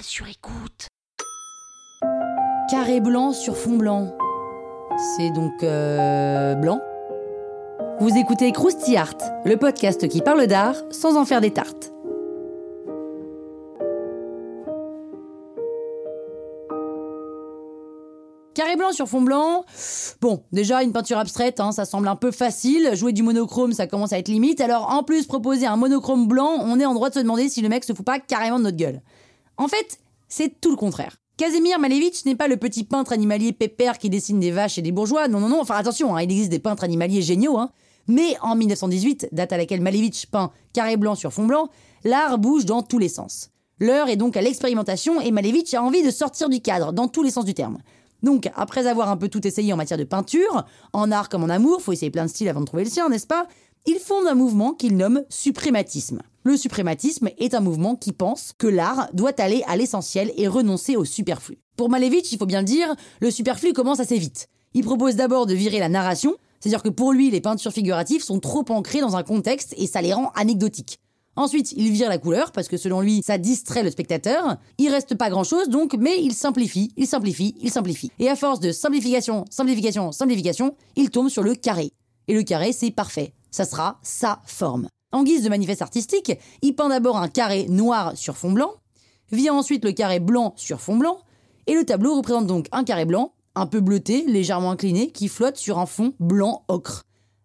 Sur écoute. Carré blanc sur fond blanc. C'est donc euh, blanc Vous écoutez Krusty Art, le podcast qui parle d'art sans en faire des tartes. Carré blanc sur fond blanc. Bon, déjà une peinture abstraite, hein, ça semble un peu facile. Jouer du monochrome, ça commence à être limite. Alors en plus, proposer un monochrome blanc, on est en droit de se demander si le mec se fout pas carrément de notre gueule. En fait, c'est tout le contraire. Casimir Malevich n'est pas le petit peintre animalier pépère qui dessine des vaches et des bourgeois. Non, non, non. Enfin, attention, hein, il existe des peintres animaliers géniaux. Hein. Mais en 1918, date à laquelle Malevich peint carré blanc sur fond blanc, l'art bouge dans tous les sens. L'heure est donc à l'expérimentation et Malevich a envie de sortir du cadre, dans tous les sens du terme. Donc, après avoir un peu tout essayé en matière de peinture, en art comme en amour, faut essayer plein de styles avant de trouver le sien, n'est-ce pas? Il fonde un mouvement qu'il nomme suprématisme. Le suprématisme est un mouvement qui pense que l'art doit aller à l'essentiel et renoncer au superflu. Pour Malevich, il faut bien le dire, le superflu commence assez vite. Il propose d'abord de virer la narration, c'est-à-dire que pour lui, les peintures figuratives sont trop ancrées dans un contexte et ça les rend anecdotiques. Ensuite, il vire la couleur parce que selon lui, ça distrait le spectateur. Il reste pas grand chose donc, mais il simplifie, il simplifie, il simplifie. Et à force de simplification, simplification, simplification, il tombe sur le carré. Et le carré, c'est parfait. Ça sera sa forme. En guise de manifeste artistique, il peint d'abord un carré noir sur fond blanc, vient ensuite le carré blanc sur fond blanc, et le tableau représente donc un carré blanc, un peu bleuté, légèrement incliné, qui flotte sur un fond blanc ocre.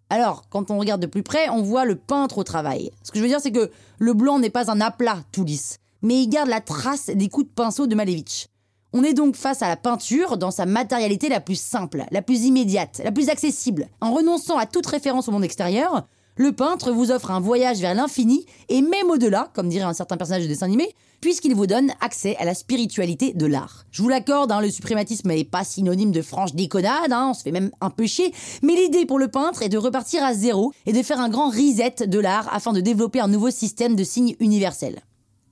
Alors, quand on regarde de plus près, on voit le peintre au travail. Ce que je veux dire, c'est que le blanc n'est pas un aplat tout lisse, mais il garde la trace des coups de pinceau de Malevich. On est donc face à la peinture dans sa matérialité la plus simple, la plus immédiate, la plus accessible. En renonçant à toute référence au monde extérieur, le peintre vous offre un voyage vers l'infini et même au-delà, comme dirait un certain personnage de dessin animé, puisqu'il vous donne accès à la spiritualité de l'art. Je vous l'accorde, hein, le suprématisme n'est pas synonyme de franche déconnade, hein, on se fait même un peu chier, mais l'idée pour le peintre est de repartir à zéro et de faire un grand reset de l'art afin de développer un nouveau système de signes universels.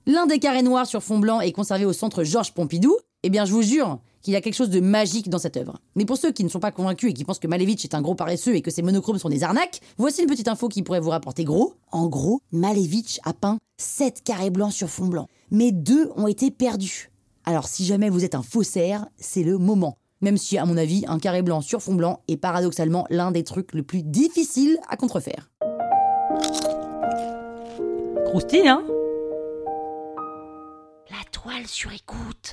L'un des carrés noirs sur fond blanc est conservé au centre Georges Pompidou. Eh bien, je vous jure qu'il y a quelque chose de magique dans cette œuvre. Mais pour ceux qui ne sont pas convaincus et qui pensent que Malevich est un gros paresseux et que ses monochromes sont des arnaques, voici une petite info qui pourrait vous rapporter gros. En gros, Malevich a peint 7 carrés blancs sur fond blanc mais deux ont été perdus. Alors si jamais vous êtes un faussaire, c'est le moment. Même si, à mon avis, un carré blanc sur fond blanc est paradoxalement l'un des trucs le plus difficiles à contrefaire. Croustille, hein? La toile sur écoute.